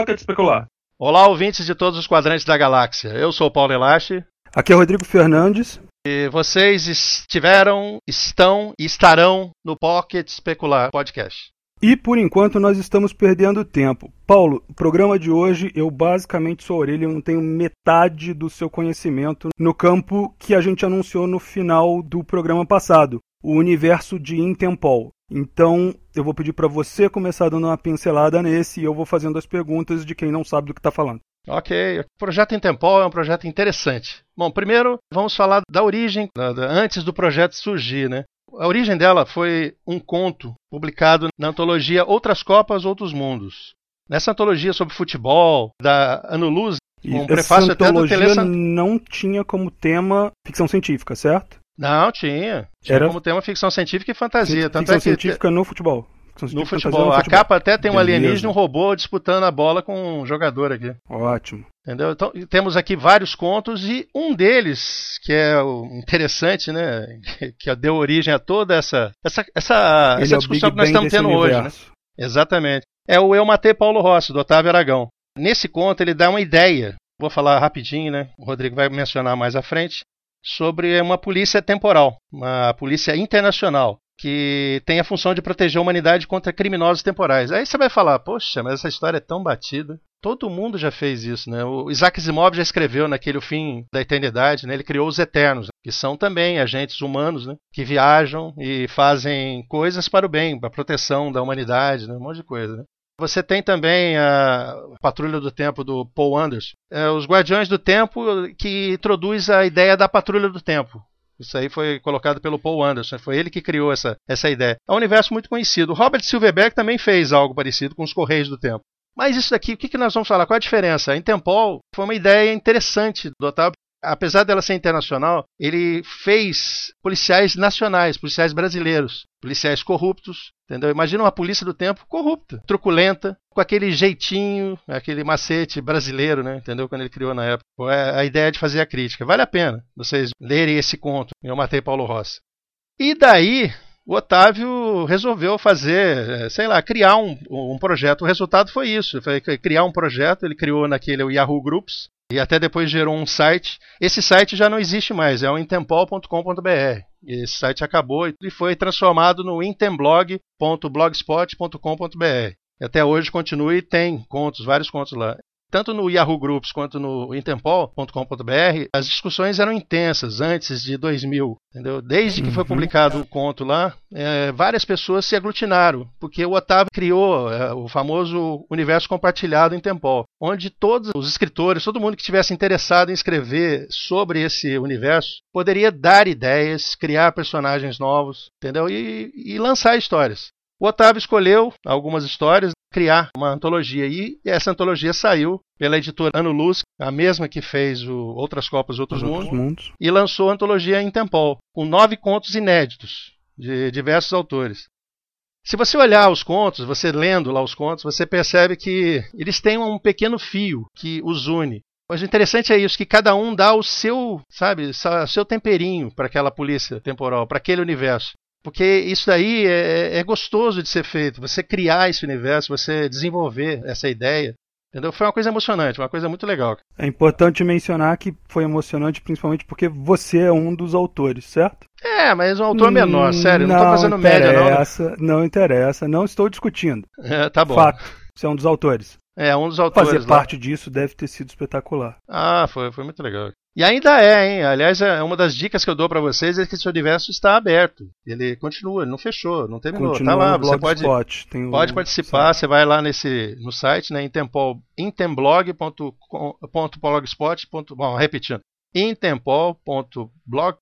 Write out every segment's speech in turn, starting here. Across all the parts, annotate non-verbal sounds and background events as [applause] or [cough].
Pocket Especular. Olá, ouvintes de todos os quadrantes da galáxia. Eu sou o Paulo Elache. Aqui é Rodrigo Fernandes. E vocês estiveram, estão e estarão no Pocket Especular Podcast. E por enquanto nós estamos perdendo tempo. Paulo, o programa de hoje eu basicamente sou orelha, eu não tenho metade do seu conhecimento no campo que a gente anunciou no final do programa passado, o universo de Intempol. Então eu vou pedir para você começar dando uma pincelada nesse e eu vou fazendo as perguntas de quem não sabe do que está falando. Ok, o projeto Intempol é um projeto interessante. Bom, primeiro vamos falar da origem, da, da, antes do projeto surgir, né? A origem dela foi um conto publicado na antologia Outras Copas, Outros Mundos. Nessa antologia sobre futebol, da Ano Luz, um prefácio até do Telesa... não tinha como tema ficção científica, certo? Não, tinha. Tinha Era... como tema ficção científica e fantasia. Ficção Tanto é que... científica no futebol. No futebol. no futebol. A capa até tem um Beleza. alienígena e um robô disputando a bola com um jogador aqui. Ótimo. Entendeu? Então, temos aqui vários contos e um deles, que é interessante, né? Que deu origem a toda essa, essa, essa, essa é discussão que nós estamos tendo hoje. Né? Exatamente. É o Eu Matei Paulo Rossi, do Otávio Aragão. Nesse conto ele dá uma ideia, vou falar rapidinho, né? O Rodrigo vai mencionar mais à frente, sobre uma polícia temporal, uma polícia internacional que tem a função de proteger a humanidade contra criminosos temporais. Aí você vai falar, poxa, mas essa história é tão batida. Todo mundo já fez isso, né? O Isaac Asimov já escreveu naquele O Fim da Eternidade, né? Ele criou os Eternos, que são também agentes humanos, né? Que viajam e fazem coisas para o bem, para a proteção da humanidade, né? Um monte de coisa, né? Você tem também a Patrulha do Tempo do Paul Anderson. É, os Guardiões do Tempo que introduz a ideia da Patrulha do Tempo. Isso aí foi colocado pelo Paul Anderson, foi ele que criou essa, essa ideia. É um universo muito conhecido. Robert Silverberg também fez algo parecido com os Correios do Tempo. Mas isso daqui, o que, que nós vamos falar? Qual a diferença? A Intempol foi uma ideia interessante do Otávio. Apesar dela ser internacional, ele fez policiais nacionais, policiais brasileiros, policiais corruptos, entendeu? Imagina uma polícia do tempo corrupta, truculenta, com aquele jeitinho, aquele macete brasileiro, né? Entendeu? Quando ele criou na época. É a ideia de fazer a crítica. Vale a pena vocês lerem esse conto. Eu matei Paulo Rossi. E daí, o Otávio resolveu fazer, sei lá, criar um, um projeto. O resultado foi isso: foi criar um projeto. Ele criou naquele Yahoo Groups e até depois gerou um site. Esse site já não existe mais, é o intempol.com.br. Esse site acabou e foi transformado no intemblog.blogspot.com.br. Até hoje continua e tem contos, vários contos lá tanto no Yahoo Groups quanto no interpol.com.br, as discussões eram intensas antes de 2000, entendeu? Desde que foi uhum. publicado o conto lá, é, várias pessoas se aglutinaram, porque o Otávio criou é, o famoso universo compartilhado em Tempol, onde todos os escritores, todo mundo que estivesse interessado em escrever sobre esse universo, poderia dar ideias, criar personagens novos, entendeu? E, e lançar histórias. O Otávio escolheu algumas histórias, criar uma antologia e essa antologia saiu pela editora Ano Luz, a mesma que fez o Outras Copas, Outros, Outros mundos, mundos, e lançou a antologia em Tempol, com nove contos inéditos de diversos autores. Se você olhar os contos, você lendo lá os contos, você percebe que eles têm um pequeno fio que os une. Mas o interessante é isso, que cada um dá o seu, sabe, o seu temperinho para aquela polícia temporal, para aquele universo. Porque isso daí é, é, gostoso de ser feito. Você criar esse universo, você desenvolver essa ideia. Entendeu? Foi uma coisa emocionante, uma coisa muito legal. É importante mencionar que foi emocionante principalmente porque você é um dos autores, certo? É, mas um autor menor, sério, não, não tô fazendo média não. Né? Não interessa, não estou discutindo. É, tá bom. Fato, você é um dos autores. É, um dos autores. Fazer lá. parte disso deve ter sido espetacular. Ah, foi, foi muito legal. E ainda é, hein? Aliás, é uma das dicas que eu dou para vocês é que esse universo está aberto. Ele continua, ele não fechou, não terminou. Continua tá lá, você pode, pode participar. Você vai lá nesse no site, né? intemblog.blogspot. Bom, repetindo. intempol.blog,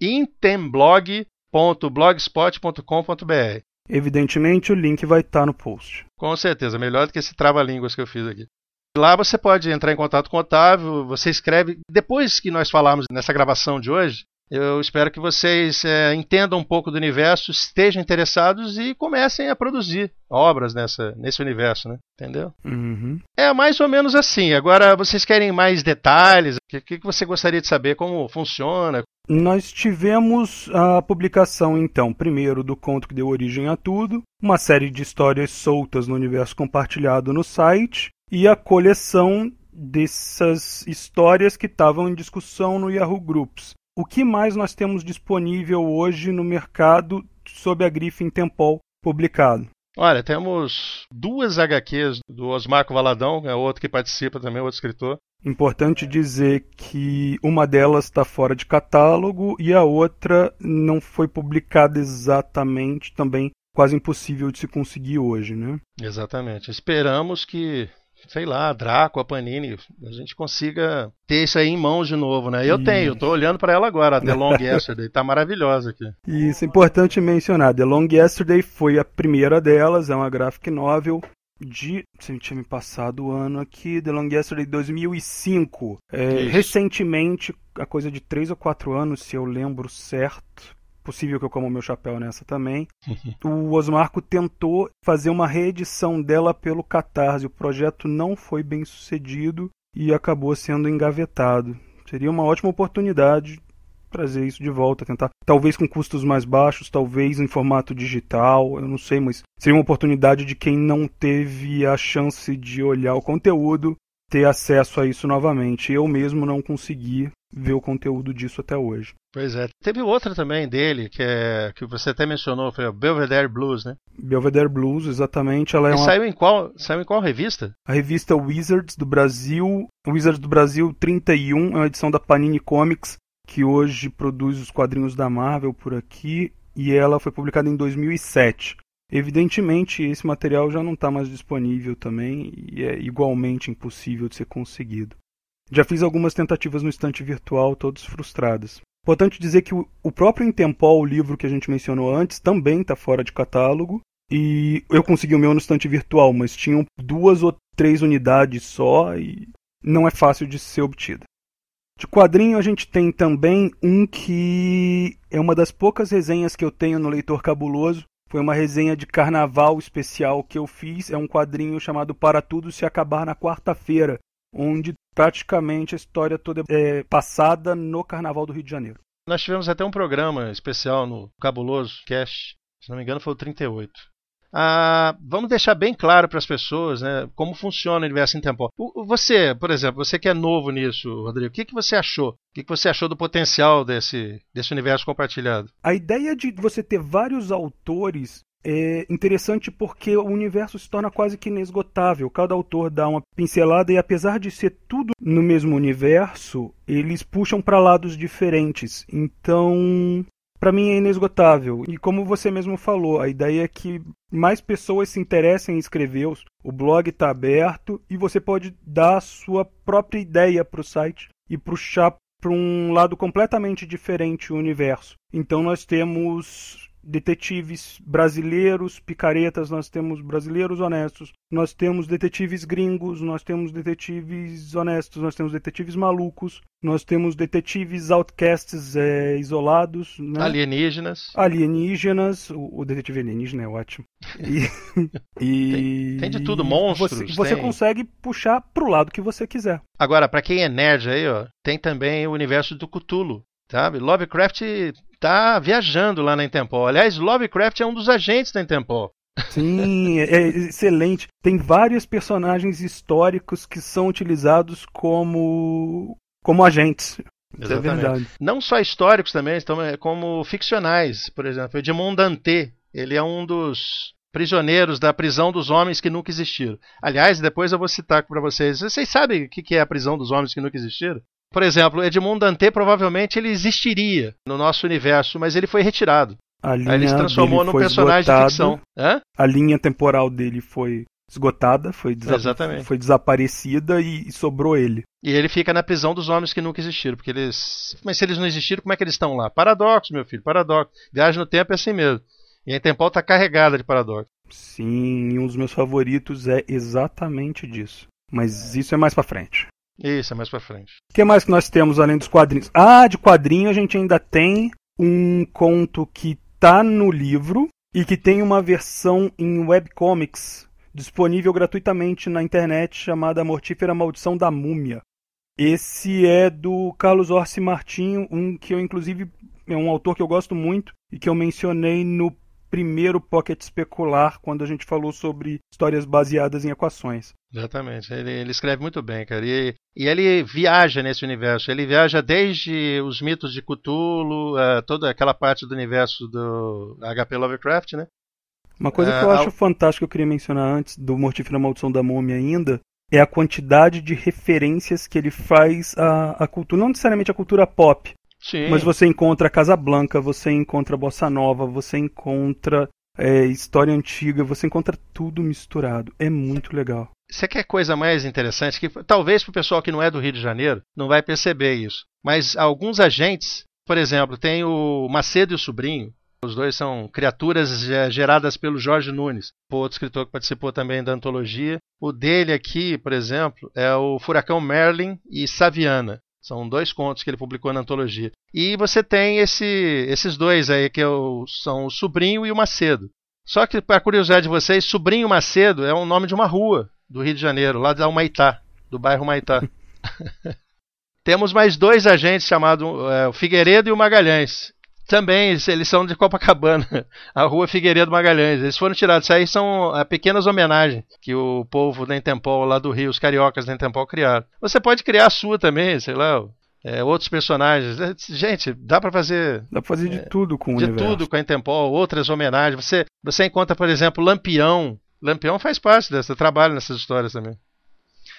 intemblog.blogspot.com.br. Evidentemente, o link vai estar no post. Com certeza, melhor do que esse trava-línguas que eu fiz aqui. Lá você pode entrar em contato com o Otávio, você escreve. Depois que nós falarmos nessa gravação de hoje, eu espero que vocês é, entendam um pouco do universo, estejam interessados e comecem a produzir obras nessa, nesse universo, né? Entendeu? Uhum. É mais ou menos assim. Agora, vocês querem mais detalhes? O que, que você gostaria de saber? Como funciona? Nós tivemos a publicação, então, primeiro do conto que deu origem a tudo, uma série de histórias soltas no universo compartilhado no site, e a coleção dessas histórias que estavam em discussão no Yahoo Groups. O que mais nós temos disponível hoje no mercado sob a grife Intempol publicado? Olha, temos duas HQs do Osmarco Valadão, é outro que participa também, outro escritor. Importante dizer que uma delas está fora de catálogo e a outra não foi publicada exatamente, também quase impossível de se conseguir hoje, né? Exatamente. Esperamos que sei lá, Draco, a Panini, a gente consiga ter isso aí em mãos de novo, né? Eu tenho, eu tô olhando para ela agora, a The Long [laughs] Yesterday, tá maravilhosa aqui. Isso é importante mencionar, The Long Yesterday foi a primeira delas, é uma graphic novel de. Se tinha me passado o ano aqui, The Long Yesterday 2005. É, recentemente, a coisa de 3 ou 4 anos, se eu lembro certo, possível que eu coma o meu chapéu nessa também. [laughs] o Osmarco tentou fazer uma reedição dela pelo Catarse. O projeto não foi bem sucedido e acabou sendo engavetado. Seria uma ótima oportunidade trazer isso de volta, tentar, talvez com custos mais baixos, talvez em formato digital, eu não sei, mas seria uma oportunidade de quem não teve a chance de olhar o conteúdo ter acesso a isso novamente. Eu mesmo não consegui ver o conteúdo disso até hoje. Pois é. Teve outra também dele, que, é, que você até mencionou, foi o Belvedere Blues, né? Belvedere Blues, exatamente. Ela é e uma... saiu, em qual, saiu em qual revista? A revista Wizards do Brasil. Wizards do Brasil 31, é uma edição da Panini Comics, que hoje produz os quadrinhos da Marvel por aqui. E ela foi publicada em 2007. Evidentemente, esse material já não está mais disponível também e é igualmente impossível de ser conseguido. Já fiz algumas tentativas no estante virtual, todas frustradas. Importante dizer que o próprio Intempol, o livro que a gente mencionou antes, também está fora de catálogo. E eu consegui o meu no estante virtual, mas tinham duas ou três unidades só e não é fácil de ser obtida. De quadrinho a gente tem também um que é uma das poucas resenhas que eu tenho no Leitor Cabuloso, foi uma resenha de carnaval especial que eu fiz. É um quadrinho chamado Para Tudo Se Acabar na Quarta-feira, onde praticamente a história toda é passada no Carnaval do Rio de Janeiro. Nós tivemos até um programa especial no Cabuloso Cast, se não me engano foi o 38. Ah, vamos deixar bem claro para as pessoas né, como funciona o universo intemporal. Você, por exemplo, você que é novo nisso, Rodrigo, o que, que você achou? O que, que você achou do potencial desse, desse universo compartilhado? A ideia de você ter vários autores é interessante porque o universo se torna quase que inesgotável. Cada autor dá uma pincelada e apesar de ser tudo no mesmo universo, eles puxam para lados diferentes. Então, para mim é inesgotável. E como você mesmo falou, a ideia é que mais pessoas se interessem em escrever. O blog está aberto e você pode dar a sua própria ideia para o site e puxar para um lado completamente diferente o universo. Então nós temos detetives brasileiros, picaretas, nós temos brasileiros honestos, nós temos detetives gringos, nós temos detetives honestos, nós temos detetives malucos, nós temos detetives outcasts é, isolados, né? alienígenas. Alienígenas, o, o, detetive alienígena é ótimo. E, [laughs] e tem, tem, de tudo, monstros. Você, você consegue puxar pro lado que você quiser. Agora, para quem é nerd aí, ó, tem também o universo do Cthulhu. Sabe? Lovecraft tá viajando lá na Intempol. Aliás, Lovecraft é um dos agentes da Intempol. Sim, é, é excelente. Tem vários personagens históricos que são utilizados como como agentes. É verdade. Não só históricos também, é, como ficcionais. Por exemplo, Edmond Dantê, ele é um dos prisioneiros da prisão dos homens que nunca existiram. Aliás, depois eu vou citar para vocês. Vocês sabem o que é a prisão dos homens que nunca existiram? Por exemplo, Edmond Dantê provavelmente ele existiria no nosso universo, mas ele foi retirado. A linha Aí ele se transformou num personagem esgotada, de ficção. Hã? A linha temporal dele foi esgotada, foi, desa foi desaparecida e, e, sobrou ele. E ele fica na prisão dos homens que nunca existiram, porque eles. Mas se eles não existiram, como é que eles estão lá? Paradoxo, meu filho, paradoxo. Viagem no tempo é assim mesmo. E a Intempol está carregada de paradoxo. Sim, um dos meus favoritos é exatamente disso. Mas isso é mais para frente. Isso, é mais pra frente. O que mais que nós temos além dos quadrinhos? Ah, de quadrinho a gente ainda tem um conto que tá no livro e que tem uma versão em webcomics disponível gratuitamente na internet chamada Mortífera Maldição da Múmia. Esse é do Carlos Orsi Martinho, um que eu inclusive é um autor que eu gosto muito e que eu mencionei no primeiro pocket especular quando a gente falou sobre histórias baseadas em equações. Exatamente. Ele, ele escreve muito bem, cara. E, e, ele viaja nesse universo. Ele viaja desde os mitos de Cthulhu, uh, toda aquela parte do universo do HP Lovecraft, né? Uma coisa que eu uh, acho ao... fantástica que eu queria mencionar antes do Mortífero Maldição da Múmia ainda é a quantidade de referências que ele faz à, à cultura, não necessariamente à cultura pop, Sim. mas você encontra Casablanca, você encontra Bossa Nova, você encontra é, história antiga, você encontra tudo misturado. É muito legal. Você quer coisa mais interessante? Que talvez para o pessoal que não é do Rio de Janeiro não vai perceber isso. Mas alguns agentes, por exemplo, tem o Macedo e o Sobrinho. Os dois são criaturas geradas pelo Jorge Nunes, outro escritor que participou também da antologia. O dele aqui, por exemplo, é o Furacão Merlin e Saviana. São dois contos que ele publicou na antologia. E você tem esse, esses dois aí, que é são o Sobrinho e o Macedo. Só que, para curiosidade de vocês, Sobrinho Macedo é o nome de uma rua do Rio de Janeiro, lá da Humaitá, do bairro Humaitá. [laughs] Temos mais dois agentes chamados é, o Figueiredo e o Magalhães. Também, eles são de Copacabana, [laughs] a rua Figueiredo Magalhães. Eles foram tirados. Isso aí são é, pequenas homenagens que o povo da Intempol lá do Rio, os cariocas da Intempol criaram. Você pode criar a sua também, sei lá, é, outros personagens. É, gente, dá para fazer. Dá pra fazer de é, tudo com o De universo. tudo com a Intempol, outras homenagens. Você, você encontra, por exemplo, Lampião. Lampião faz parte dessa, trabalho nessas histórias também.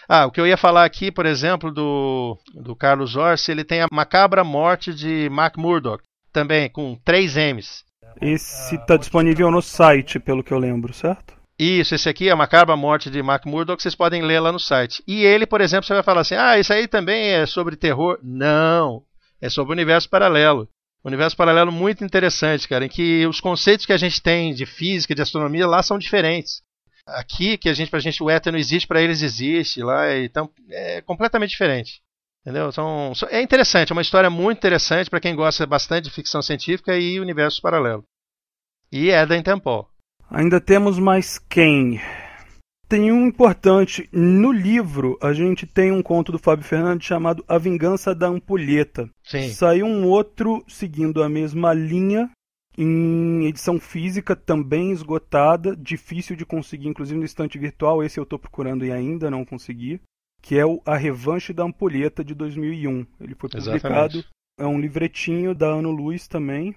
Ah, o que eu ia falar aqui, por exemplo, do, do Carlos Orsi, ele tem a macabra morte de Mac Murdock, também com três M's. Esse está disponível no site, pelo que eu lembro, certo? Isso, esse aqui é a macabra morte de Mac Murdock, vocês podem ler lá no site. E ele, por exemplo, você vai falar assim: ah, isso aí também é sobre terror. Não, é sobre o universo paralelo. Universo paralelo muito interessante, cara, em que os conceitos que a gente tem de física, de astronomia lá são diferentes. Aqui, que a gente, pra gente o éter não existe, para eles existe lá, então é completamente diferente. Entendeu? Então, é interessante, é uma história muito interessante para quem gosta bastante de ficção científica e universo paralelo. E é da Intempol. Ainda temos mais quem? Tem um importante. No livro, a gente tem um conto do Fábio Fernandes chamado A Vingança da Ampulheta. Sim. Saiu um outro seguindo a mesma linha, em edição física, também esgotada, difícil de conseguir, inclusive no estante virtual. Esse eu estou procurando e ainda não consegui. Que é o A Revanche da Ampulheta de 2001. Ele foi publicado. Exatamente. É um livretinho da Ano Luz também,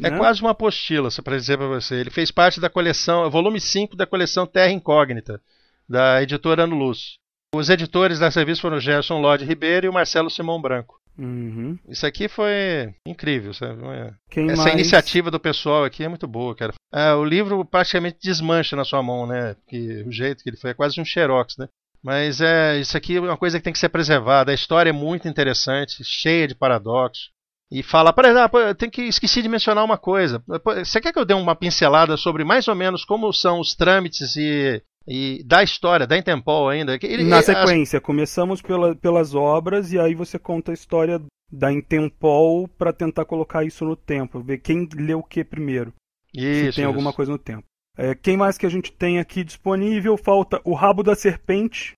é né? quase uma apostila, só para dizer para você. Ele fez parte da coleção, volume 5 da coleção Terra Incógnita, da editora Ano Luz. Os editores da revista foram o Gerson Lodi Ribeiro e o Marcelo Simão Branco. Uhum. Isso aqui foi incrível. Sabe? Essa mais? iniciativa do pessoal aqui é muito boa, cara. É, o livro praticamente desmancha na sua mão, né? Porque o jeito que ele foi é quase um xerox, né? Mas é, isso aqui é uma coisa que tem que ser preservada. A história é muito interessante, cheia de paradoxos e fala, por exemplo, tem que esqueci de mencionar uma coisa. Você quer que eu dê uma pincelada sobre mais ou menos como são os trâmites e, e da história, da Intempol ainda? Ele, Na sequência, as... começamos pela, pelas obras e aí você conta a história da Intempol para tentar colocar isso no tempo, ver quem leu o que primeiro. Isso, se tem isso. alguma coisa no tempo. É, quem mais que a gente tem aqui disponível? Falta O Rabo da Serpente.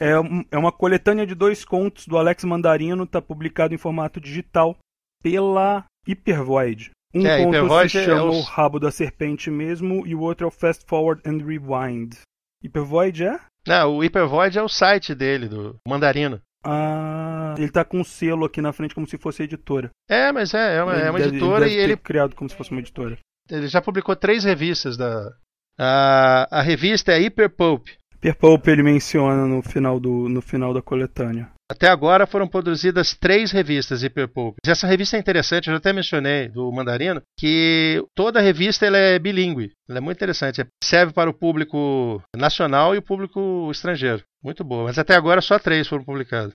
É, é uma coletânea de dois contos do Alex Mandarino, está publicado em formato digital pela Hypervoid. Um é, conto Hypervoid se é chama é o... o Rabo da Serpente mesmo e o outro é o Fast Forward and Rewind. Hypervoid é? Não, o Hypervoid é o site dele, do Mandarino. Ah, ele tá com um selo aqui na frente como se fosse editora. É, mas é, é uma, é uma editora ele e ele. criado como se fosse uma editora. Ele já publicou três revistas da. A, a revista é Hyper Pulp. Hyper Pulp ele menciona no final, do, no final da coletânea. Até agora foram produzidas três revistas Hyperpulp. Essa revista é interessante, eu já até mencionei do Mandarino, que toda a revista ela é bilíngue. Ela é muito interessante. Serve para o público nacional e o público estrangeiro. Muito boa. Mas até agora só três foram publicadas.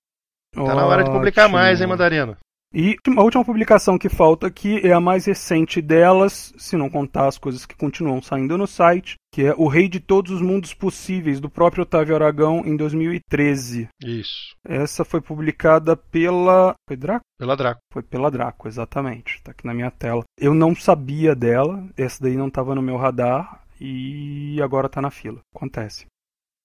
Está na hora de publicar mais, hein, Mandarino? E a última publicação que falta aqui é a mais recente delas, se não contar as coisas que continuam saindo no site, que é O Rei de Todos os Mundos Possíveis, do próprio Otávio Aragão, em 2013. Isso. Essa foi publicada pela. Foi Draco? Pela Draco. Foi pela Draco, exatamente. Está aqui na minha tela. Eu não sabia dela, essa daí não estava no meu radar, e agora está na fila. Acontece.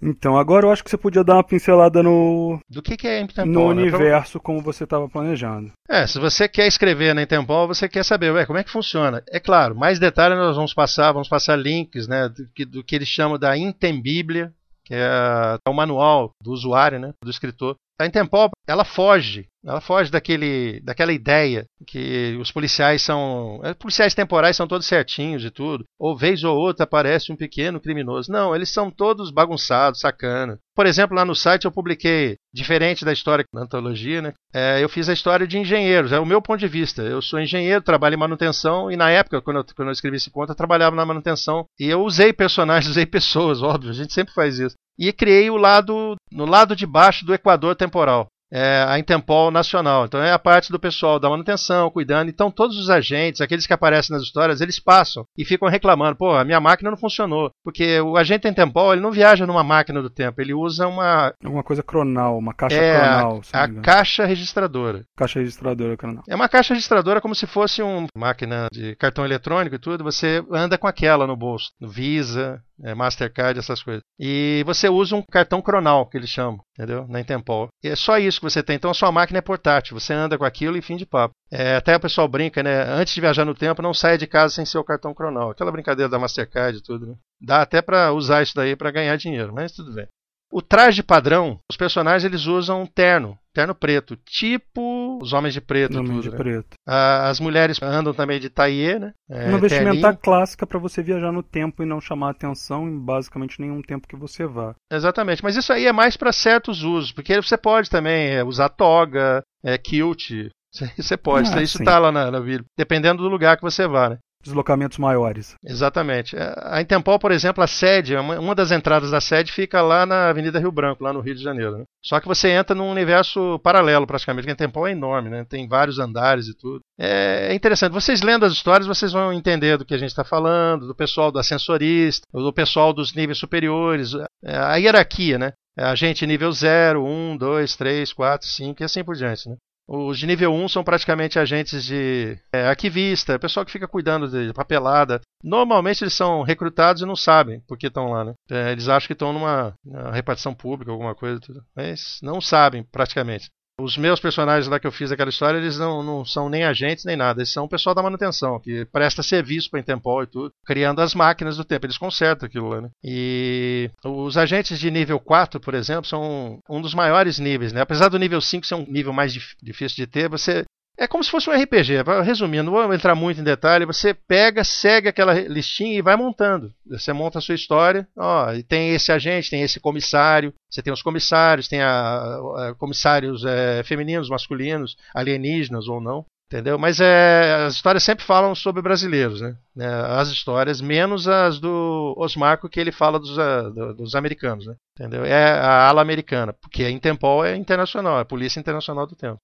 Então, agora eu acho que você podia dar uma pincelada no. Do que, que é Intempol? No né? universo, como você estava planejando. É, se você quer escrever na Intempol, você quer saber, ué, como é que funciona. É claro, mais detalhes nós vamos passar, vamos passar links, né, do que, do que eles chamam da Intembíblia, que é o manual do usuário, né, do escritor. A Intempol, ela foge, ela foge daquele, daquela ideia que os policiais são, os policiais temporais são todos certinhos e tudo, ou vez ou outra aparece um pequeno criminoso. Não, eles são todos bagunçados, sacana. Por exemplo, lá no site eu publiquei, diferente da história da antologia, né? É, eu fiz a história de engenheiros, é o meu ponto de vista. Eu sou engenheiro, trabalho em manutenção, e na época, quando eu, quando eu escrevi esse conto, eu trabalhava na manutenção. E eu usei personagens, [laughs] usei pessoas, óbvio, a gente sempre faz isso. E criei o lado, no lado de baixo do equador temporal é, a Intempol Nacional. Então é a parte do pessoal da manutenção, cuidando. Então todos os agentes, aqueles que aparecem nas histórias, eles passam e ficam reclamando: pô, a minha máquina não funcionou. Porque o agente Intempol ele não viaja numa máquina do tempo, ele usa uma. Alguma coisa cronal, uma caixa é, cronal. A, a caixa registradora. Caixa registradora cronal. É uma caixa registradora como se fosse uma máquina de cartão eletrônico e tudo. Você anda com aquela no bolso, no Visa, é, Mastercard, essas coisas. E você usa um cartão cronal, que eles chamam, entendeu? Na Intempol. E é só isso que você tem. Então a sua máquina é portátil. Você anda com aquilo e fim de papo. É, até o pessoal brinca, né? Antes de viajar no tempo, não saia de casa sem seu cartão cronal. Aquela brincadeira da Mastercard e tudo, né? Dá até para usar isso daí para ganhar dinheiro, mas tudo bem. O traje padrão, os personagens eles usam terno, terno preto, tipo os homens de preto. Homens de né? preto. As mulheres andam também de taillé, né? É, Uma vestimenta clássica para você viajar no tempo e não chamar atenção em basicamente nenhum tempo que você vá. Exatamente, mas isso aí é mais para certos usos, porque você pode também é, usar toga, é, kilt, [laughs] você pode, ah, isso está lá na, na dependendo do lugar que você vá, né? Deslocamentos maiores. Exatamente. É, a Intempol, por exemplo, a sede, uma das entradas da sede fica lá na Avenida Rio Branco, lá no Rio de Janeiro. Né? Só que você entra num universo paralelo, praticamente, a Intempol é enorme, né? tem vários andares e tudo. É interessante. Vocês lendo as histórias, vocês vão entender do que a gente está falando, do pessoal do ascensorista, do pessoal dos níveis superiores, é, a hierarquia, né? A gente nível 0, 1, 2, 3, 4, 5 e assim por diante. Né? Os de nível 1 são praticamente agentes de é, arquivista, pessoal que fica cuidando de papelada. Normalmente eles são recrutados e não sabem por que estão lá, né? É, eles acham que estão numa, numa repartição pública, alguma coisa, mas não sabem praticamente. Os meus personagens lá que eu fiz aquela história, eles não, não são nem agentes nem nada. Eles são o pessoal da manutenção, que presta serviço para a Intempol e tudo, criando as máquinas do tempo. Eles consertam aquilo lá, né? E os agentes de nível 4, por exemplo, são um dos maiores níveis, né? Apesar do nível 5 ser um nível mais difícil de ter, você é como se fosse um RPG. Resumindo, não vou entrar muito em detalhe. Você pega, segue aquela listinha e vai montando. Você monta a sua história. Ó, tem esse agente, tem esse comissário. Você tem os comissários, tem a, a comissários é, femininos, masculinos, alienígenas ou não. Entendeu? Mas é, as histórias sempre falam sobre brasileiros, né? É, as histórias, menos as do Osmarco, que ele fala dos, uh, dos americanos, né? Entendeu? É a ala americana, porque a Intempol é internacional, é a Polícia Internacional do Tempo.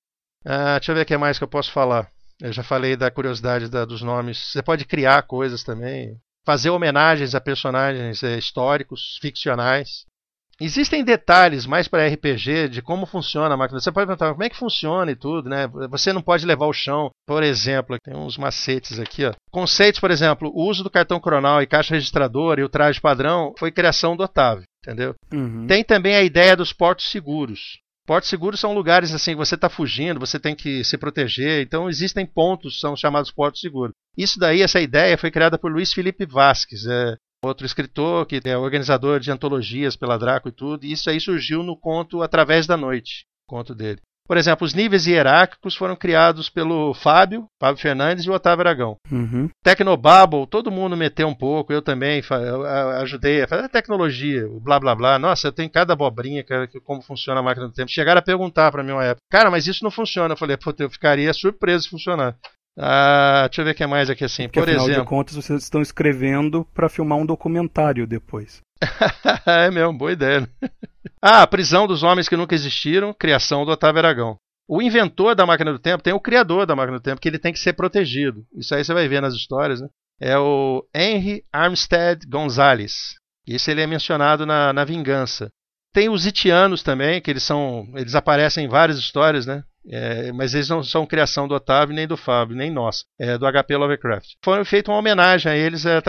Ah, deixa eu ver o que mais que eu posso falar. Eu já falei da curiosidade da, dos nomes. Você pode criar coisas também, fazer homenagens a personagens é, históricos, ficcionais. Existem detalhes mais para RPG de como funciona a máquina. Você pode perguntar como é que funciona e tudo, né? Você não pode levar o chão. Por exemplo, tem uns macetes aqui, ó. Conceitos, por exemplo, o uso do cartão cronal e caixa registradora e o traje padrão foi criação do Otávio, entendeu? Uhum. Tem também a ideia dos portos seguros. Portos seguros são lugares assim, você está fugindo, você tem que se proteger. Então existem pontos, são chamados portos seguros. Isso daí, essa ideia foi criada por Luiz Felipe Vasques, é outro escritor que é organizador de antologias pela Draco e tudo. E isso aí surgiu no conto Através da Noite, conto dele. Por exemplo, os níveis hierárquicos foram criados pelo Fábio, Fábio Fernandes e o Otávio Aragão. Uhum. Tecnobabble, todo mundo meteu um pouco, eu também ajudei a fazer a tecnologia, o blá blá blá. Nossa, eu tenho cada abobrinha, cara, como funciona a máquina do tempo. Chegaram a perguntar para mim uma época, cara, mas isso não funciona. Eu falei, pô, eu ficaria surpreso se funcionar. Ah, deixa eu ver o que mais aqui assim. Porque, Por afinal exemplo. de contas, vocês estão escrevendo para filmar um documentário depois. [laughs] é mesmo, boa ideia. Né? [laughs] ah, a prisão dos homens que nunca existiram, criação do Otávio Aragão. O inventor da máquina do tempo tem o criador da máquina do tempo, que ele tem que ser protegido. Isso aí você vai ver nas histórias, né? É o Henry Armstead Gonzalez. Isso ele é mencionado na, na Vingança. Tem os Itianos também, que eles são. Eles aparecem em várias histórias, né? É, mas eles não são criação do Otávio, nem do Fábio, nem nossa. É do HP Lovecraft. Foi feita uma homenagem a eles é,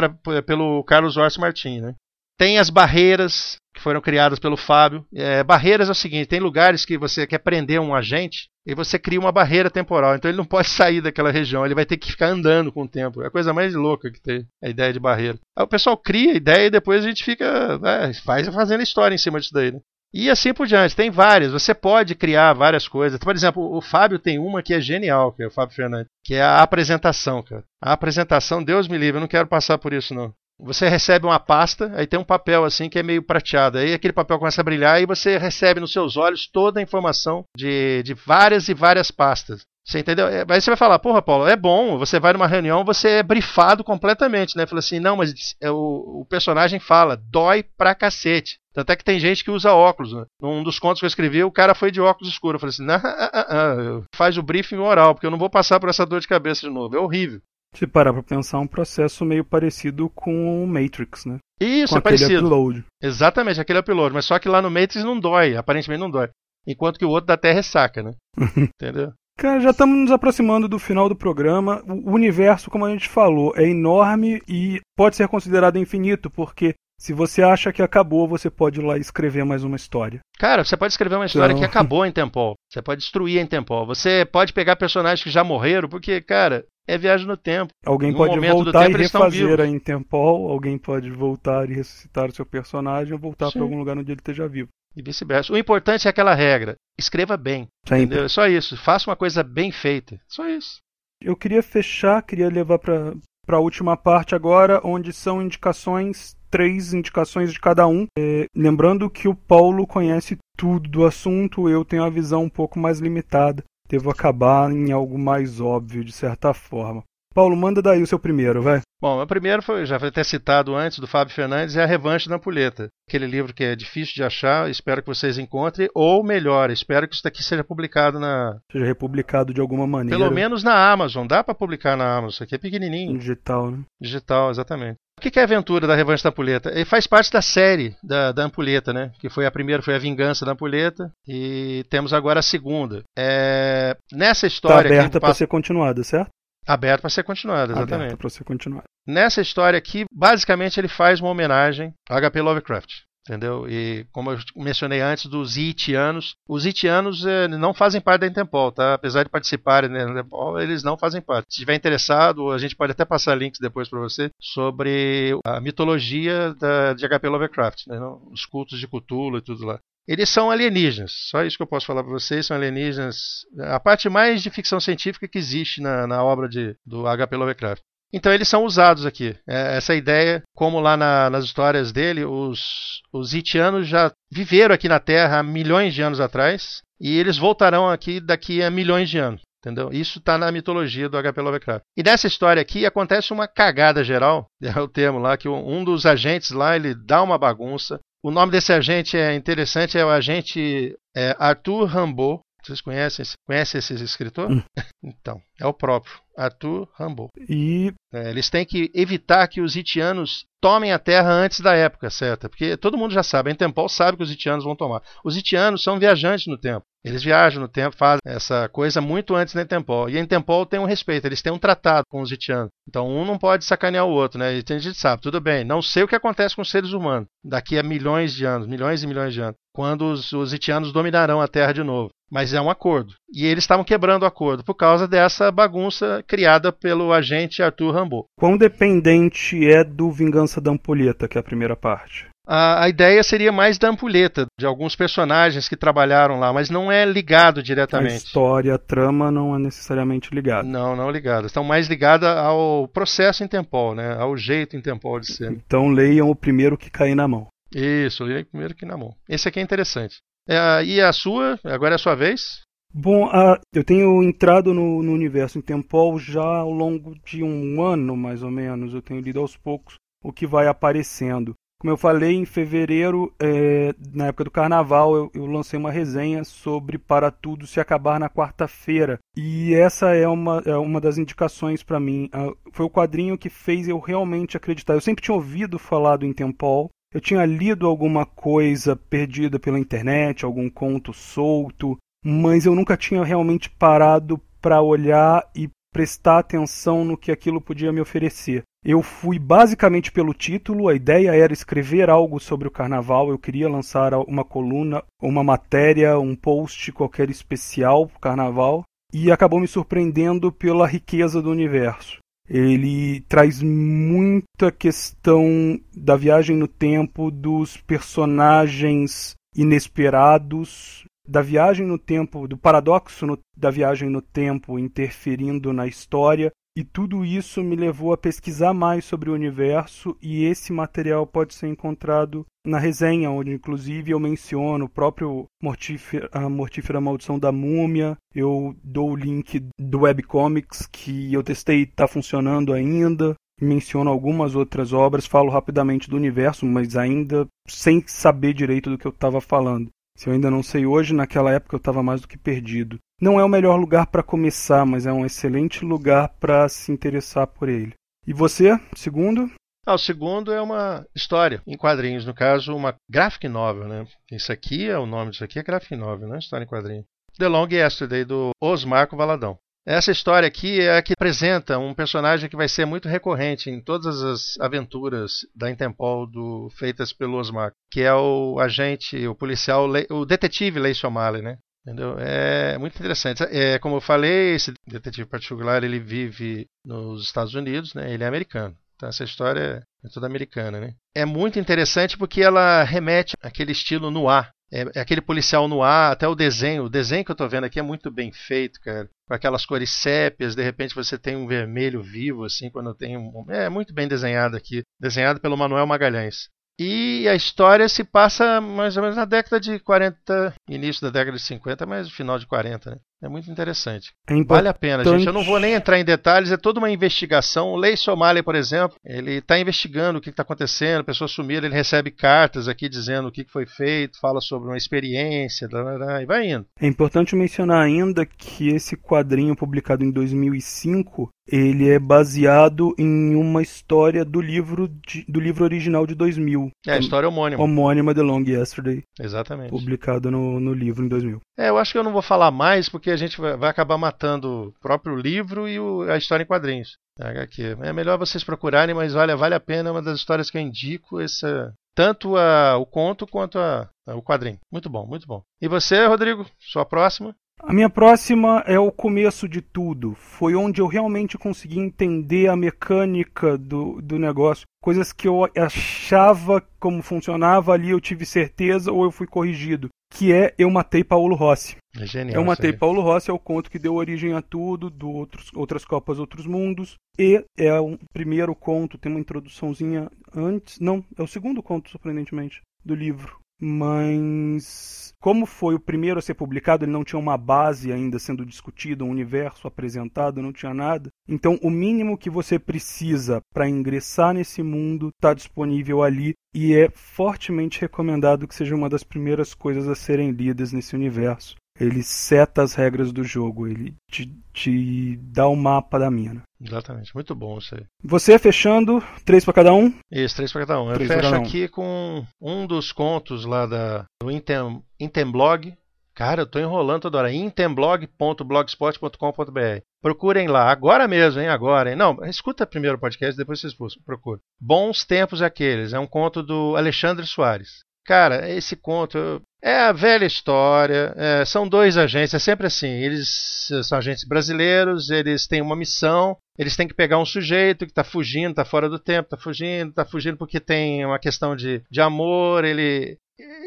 pelo Carlos Orsi Martin, né? Tem as barreiras, que foram criadas pelo Fábio. É, barreiras é o seguinte: tem lugares que você quer prender um agente e você cria uma barreira temporal. Então ele não pode [laughs] sair daquela região, ele vai ter que ficar andando com o tempo. É a coisa mais louca que tem a ideia de barreira. Aí o pessoal cria a ideia e depois a gente fica. É, faz fazendo história em cima disso daí, né? E assim por diante, tem várias. Você pode criar várias coisas. Por exemplo, o Fábio tem uma que é genial, que é o Fábio Fernandes, que é a apresentação, cara. A apresentação, Deus me livre, eu não quero passar por isso, não. Você recebe uma pasta, aí tem um papel assim que é meio prateado. Aí aquele papel começa a brilhar e você recebe nos seus olhos toda a informação de, de várias e várias pastas. Você entendeu? É, aí você vai falar, porra, Paulo, é bom, você vai numa reunião, você é brifado completamente, né? Fala assim, não, mas é o, o, personagem fala, dói pra cacete. Tanto é que tem gente que usa óculos. Né? Num dos contos que eu escrevi, o cara foi de óculos escuros. Eu falei assim, não, [laughs] ah, ah, ah, faz o briefing oral, porque eu não vou passar por essa dor de cabeça de novo. É horrível. Se parar pra pensar, é um processo meio parecido com o Matrix, né? Isso, com é parecido. upload. Exatamente, aquele upload. Mas só que lá no Matrix não dói, aparentemente não dói. Enquanto que o outro da Terra ressaca, né? [laughs] Entendeu? Cara, já estamos nos aproximando do final do programa. O universo, como a gente falou, é enorme e pode ser considerado infinito, porque se você acha que acabou, você pode ir lá escrever mais uma história. Cara, você pode escrever uma história então... que acabou em Tempol. Você pode destruir em Tempol. Você pode pegar personagens que já morreram, porque, cara, é viagem no tempo. Alguém no pode voltar tempo, e refazer a Intempol, alguém pode voltar e ressuscitar o seu personagem ou voltar para algum lugar onde ele esteja vivo. E vice-versa. O importante é aquela regra. Escreva bem. Entendeu? Só isso. Faça uma coisa bem feita. Só isso. Eu queria fechar, queria levar para a última parte agora, onde são indicações, três indicações de cada um. É, lembrando que o Paulo conhece tudo do assunto, eu tenho a visão um pouco mais limitada devo acabar em algo mais óbvio, de certa forma. Paulo, manda daí o seu primeiro, vai. Bom, o primeiro foi, já foi até citado antes, do Fábio Fernandes, é A Revanche da Ampulheta. Aquele livro que é difícil de achar, espero que vocês encontrem, ou melhor, espero que isso daqui seja publicado na... Seja republicado de alguma maneira. Pelo menos na Amazon, dá para publicar na Amazon, isso aqui é pequenininho. Digital, né? Digital, exatamente. O que é a aventura da Revanche da Ampulheta? Ele faz parte da série da, da Ampulheta, né? Que foi a primeira, foi a Vingança da Ampulheta, e temos agora a segunda. É... Nessa história... Está aberta para ser continuada, certo? Aberto para ser continuada, exatamente. Aberto para ser continuada. Nessa história aqui, basicamente ele faz uma homenagem a H.P. Lovecraft. Entendeu? E como eu mencionei antes dos Itianos, os Itianos eh, não fazem parte da Intempol, tá? Apesar de participarem da Intempol, eles não fazem parte. Se estiver interessado, a gente pode até passar links depois para você sobre a mitologia da, de H.P. Lovecraft, né? os cultos de Cthulhu e tudo lá. Eles são alienígenas, só isso que eu posso falar para vocês, são alienígenas. A parte mais de ficção científica que existe na, na obra de, do H.P. Lovecraft. Então eles são usados aqui. É, essa ideia, como lá na, nas histórias dele, os, os Itianos já viveram aqui na Terra há milhões de anos atrás e eles voltarão aqui daqui a milhões de anos. Entendeu? Isso está na mitologia do HP Lovecraft. E nessa história aqui acontece uma cagada geral, [laughs] é o termo lá, que um dos agentes lá ele dá uma bagunça, o nome desse agente é interessante, é o agente é, Arthur Rimbaud. Vocês conhecem, conhecem esse escritor? Hum. [laughs] Então, é o próprio, Arthur Rimbaud. E é, eles têm que evitar que os itianos tomem a terra antes da época certa, porque todo mundo já sabe, a Intempol sabe que os itianos vão tomar. Os itianos são viajantes no tempo. Eles viajam no tempo, fazem essa coisa muito antes da Intempol. E a Intempol tem um respeito, eles têm um tratado com os Itianos. Então um não pode sacanear o outro, né? E a gente sabe, tudo bem, não sei o que acontece com os seres humanos daqui a milhões de anos, milhões e milhões de anos, quando os, os Itianos dominarão a Terra de novo. Mas é um acordo. E eles estavam quebrando o acordo por causa dessa bagunça criada pelo agente Arthur Rambo. Quão dependente é do Vingança da Ampulheta, que é a primeira parte? A, a, ideia seria mais da ampulheta, de alguns personagens que trabalharam lá, mas não é ligado diretamente. A história, a trama não é necessariamente ligada. Não, não ligada. Estão mais ligadas ao processo em Tempol, né? ao jeito em Tempol de ser. Então leiam o primeiro que cair na mão. Isso, leiam o primeiro que na mão. Esse aqui é interessante. É, e a sua? Agora é a sua vez? Bom, uh, eu tenho entrado no, no universo em Tempol já ao longo de um ano, mais ou menos. Eu tenho lido aos poucos o que vai aparecendo. Como eu falei, em fevereiro, é, na época do carnaval, eu, eu, lancei uma resenha sobre Para Tudo Se Acabar na Quarta-feira. E essa é uma, é uma das indicações para mim. Uh, foi o quadrinho que fez eu realmente acreditar. Eu sempre tinha ouvido falar do Intempol. Eu tinha lido alguma coisa perdida pela internet, algum conto solto, mas eu nunca tinha realmente parado para olhar e prestar atenção no que aquilo podia me oferecer. Eu fui basicamente pelo título, a ideia era escrever algo sobre o carnaval, eu queria lançar uma coluna, uma matéria, um post qualquer especial para o carnaval, e acabou me surpreendendo pela riqueza do universo. Ele traz muita questão da viagem no tempo, dos personagens inesperados, da viagem no tempo, do paradoxo no, da viagem no tempo interferindo na história, e tudo isso me levou a pesquisar mais sobre o universo, e esse material pode ser encontrado na resenha, onde inclusive eu menciono o próprio Mortífera, a Mortífera Maldição da Múmia, eu dou o link do webcomics que eu testei e está funcionando ainda, menciono algumas outras obras, falo rapidamente do universo, mas ainda sem saber direito do que eu estava falando. Se eu ainda não sei hoje, naquela época eu estava mais do que perdido. Não é o melhor lugar para começar, mas é um excelente lugar para se interessar por ele. E você, segundo? Ah, o segundo é uma história em quadrinhos, no caso, uma graphic novel, né? Isso aqui é o nome disso aqui, é graphic novel, não é história em quadrinhos. The Long Yesterday, do Osmarco Valadão. Essa história aqui é a que apresenta um personagem que vai ser muito recorrente em todas as aventuras da Interpol do, feitas pelo Osmar, que é o agente, o policial, o detetive Leison O'Malley, né? Entendeu? É muito interessante. É, como eu falei, esse detetive particular ele vive nos Estados Unidos, né? Ele é americano. Então essa história é toda americana, né? É muito interessante porque ela remete àquele estilo noir é, é, aquele policial no ar, até o desenho. O desenho que eu estou vendo aqui é muito bem feito, cara. Com aquelas cores sépias, de repente você tem um vermelho vivo, assim, quando tem um. É muito bem desenhado aqui. Desenhado pelo Manuel Magalhães. E a história se passa mais ou menos na década de 40, início da década de 50, mas final de 40, né? É muito interessante. É vale a pena, gente. Eu não vou nem entrar em detalhes, é toda uma investigação. O Lei Somália, por exemplo, ele está investigando o que está acontecendo, a pessoa sumiram, ele recebe cartas aqui dizendo o que foi feito, fala sobre uma experiência, blá, blá, blá, e vai indo. É importante mencionar ainda que esse quadrinho publicado em 2005 ele é baseado em uma história do livro de, do livro original de 2000. É, a história homônima. Homônima The Long Yesterday. Exatamente. Publicado no, no livro em 2000. É, eu acho que eu não vou falar mais porque a gente vai, vai acabar matando o próprio livro e o, a história em quadrinhos. HQ. É melhor vocês procurarem, mas olha, vale a pena. É uma das histórias que eu indico essa, tanto a, o conto quanto a, a, o quadrinho. Muito bom, muito bom. E você, Rodrigo? Sua próxima? A minha próxima é o começo de tudo. Foi onde eu realmente consegui entender a mecânica do, do negócio. Coisas que eu achava como funcionava ali, eu tive certeza ou eu fui corrigido. Que é Eu Matei Paulo Rossi. É genial. Eu Matei Paulo Rossi é o conto que deu origem a tudo, do outros, Outras Copas, Outros Mundos. E é o primeiro conto, tem uma introduçãozinha antes. Não, é o segundo conto, surpreendentemente, do livro mas como foi o primeiro a ser publicado, ele não tinha uma base ainda sendo discutido, um universo apresentado, não tinha nada. Então, o mínimo que você precisa para ingressar nesse mundo está disponível ali e é fortemente recomendado que seja uma das primeiras coisas a serem lidas nesse universo. Ele seta as regras do jogo, ele te, te dá o mapa da mina. Exatamente, muito bom isso aí. Você fechando, três para cada um? Isso, três para cada um. Eu fecho aqui com um dos contos lá da, do Intem, Intemblog. Cara, eu tô enrolando toda hora. intemblog.blogspot.com.br. Procurem lá, agora mesmo, hein? Agora, hein? Não, escuta primeiro o podcast, depois vocês procurem. Bons Tempos Aqueles. É um conto do Alexandre Soares. Cara, esse conto é a velha história. É, são dois agentes, é sempre assim. Eles são agentes brasileiros, eles têm uma missão, eles têm que pegar um sujeito que está fugindo, está fora do tempo, está fugindo, está fugindo porque tem uma questão de, de amor, ele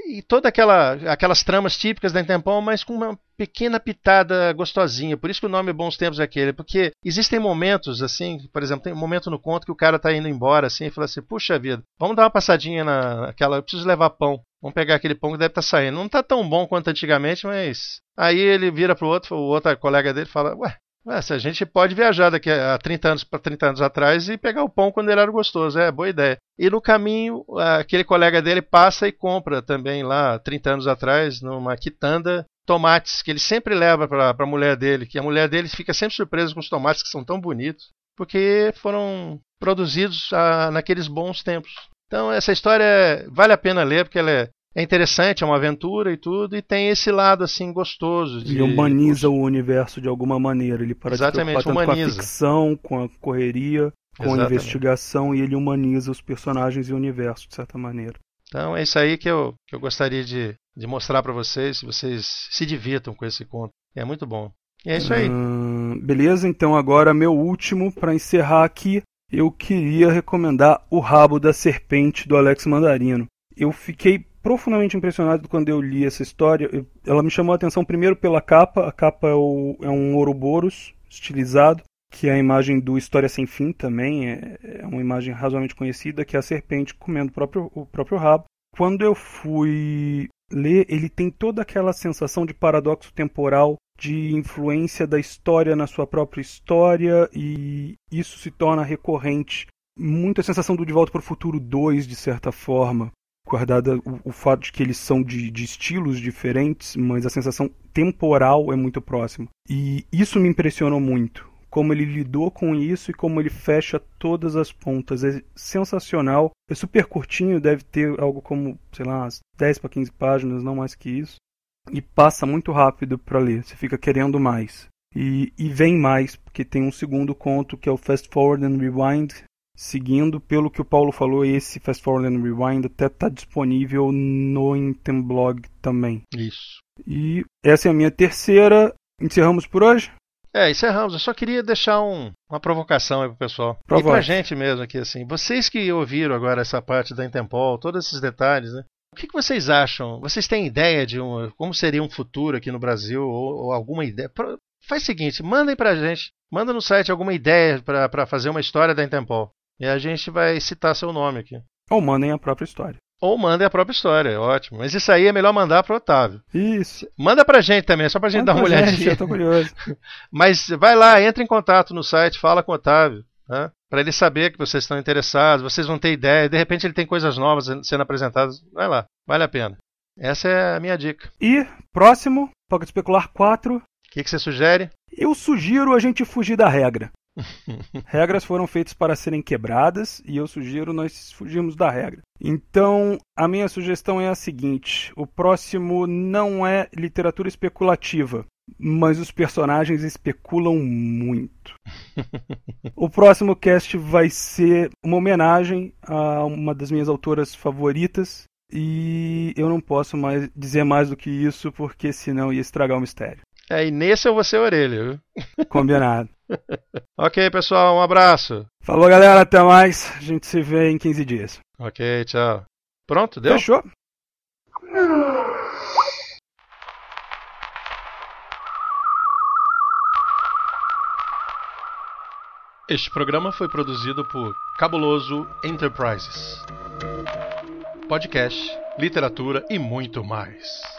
e toda aquela aquelas tramas típicas da Intempão, mas com uma pequena pitada gostosinha. Por isso que o nome Bons Tempos é aquele, porque existem momentos assim, por exemplo, tem um momento no conto que o cara está indo embora assim e fala assim: "Puxa vida, vamos dar uma passadinha naquela, eu preciso levar pão. Vamos pegar aquele pão que deve estar tá saindo. Não está tão bom quanto antigamente, mas aí ele vira pro outro, o outro colega dele fala: "Ué, Ué, se a gente pode viajar daqui a 30 anos para 30 anos atrás e pegar o pão quando ele era gostoso, é boa ideia. E no caminho, aquele colega dele passa e compra também lá, 30 anos atrás, numa quitanda, tomates que ele sempre leva para a mulher dele, que a mulher dele fica sempre surpresa com os tomates que são tão bonitos, porque foram produzidos ah, naqueles bons tempos. Então essa história vale a pena ler porque ela é é interessante, é uma aventura e tudo, e tem esse lado assim gostoso. De... Ele humaniza o universo de alguma maneira. Ele para Exatamente, de humaniza. com a ficção, com a correria, com Exatamente. a investigação, e ele humaniza os personagens e o universo, de certa maneira. Então é isso aí que eu, que eu gostaria de, de mostrar para vocês, se vocês se divirtam com esse conto. É muito bom. E é isso aí. Hum, beleza, então agora meu último para encerrar aqui, eu queria recomendar O Rabo da Serpente do Alex Mandarino. Eu fiquei profundamente impressionado quando eu li essa história. Ela me chamou a atenção primeiro pela capa. A capa é, o, é um Ouroboros estilizado, que é a imagem do História Sem Fim também. É, é uma imagem razoavelmente conhecida, que é a serpente comendo o próprio, o próprio rabo. Quando eu fui ler, ele tem toda aquela sensação de paradoxo temporal de influência da história na sua própria história e isso se torna recorrente. Muita sensação do De Volta para o Futuro 2, de certa forma, guardada o, o fato de que eles são de, de, estilos diferentes, mas a sensação temporal é muito próxima. E isso me impressionou muito. Como ele lidou com isso e como ele fecha todas as pontas. É sensacional. É super curtinho, deve ter algo como, sei lá, 10 para 15 páginas, não mais que isso e passa muito rápido para ler. Você fica querendo mais. E, e vem mais, porque tem um segundo conto que é o Fast Forward and Rewind. Seguindo, pelo que o Paulo falou, esse Fast Forward and Rewind até está disponível no Intemblog também. Isso. E essa é a minha terceira. Encerramos por hoje? É, encerramos. Eu só queria deixar um, uma provocação aí pro pessoal. Provoque. E pra gente mesmo aqui, assim. Vocês que ouviram agora essa parte da Intempol, todos esses detalhes, né? O que, que vocês acham? Vocês têm ideia de um, como seria um futuro aqui no Brasil? Ou, ou alguma ideia? Faz o seguinte, mandem pra gente. Manda no site alguma ideia para fazer uma história da Intempol. E a gente vai citar seu nome aqui. Ou mandem a própria história. Ou mandem a própria história, é ótimo. Mas isso aí é melhor mandar pro Otávio. Isso. Manda pra gente também, só pra gente Manda dar uma olhadinha. Gente, eu tô curioso. [laughs] Mas vai lá, entra em contato no site, fala com o Otávio. Né? Para ele saber que vocês estão interessados, vocês vão ter ideia, de repente ele tem coisas novas sendo apresentadas. Vai lá, vale a pena. Essa é a minha dica. E, próximo, Pocket Especular 4. O que, que você sugere? Eu sugiro a gente fugir da regra. [laughs] Regras foram feitas para serem quebradas e eu sugiro nós fugirmos da regra. Então, a minha sugestão é a seguinte: o próximo não é literatura especulativa, mas os personagens especulam muito. [laughs] o próximo cast vai ser uma homenagem a uma das minhas autoras favoritas. E eu não posso mais dizer mais do que isso, porque senão ia estragar o mistério. É, e nesse eu vou ser orelha, viu? Combinado. [laughs] ok, pessoal, um abraço. Falou, galera, até mais. A gente se vê em 15 dias. Ok, tchau. Pronto, deu? Fechou. Este programa foi produzido por Cabuloso Enterprises. Podcast, literatura e muito mais.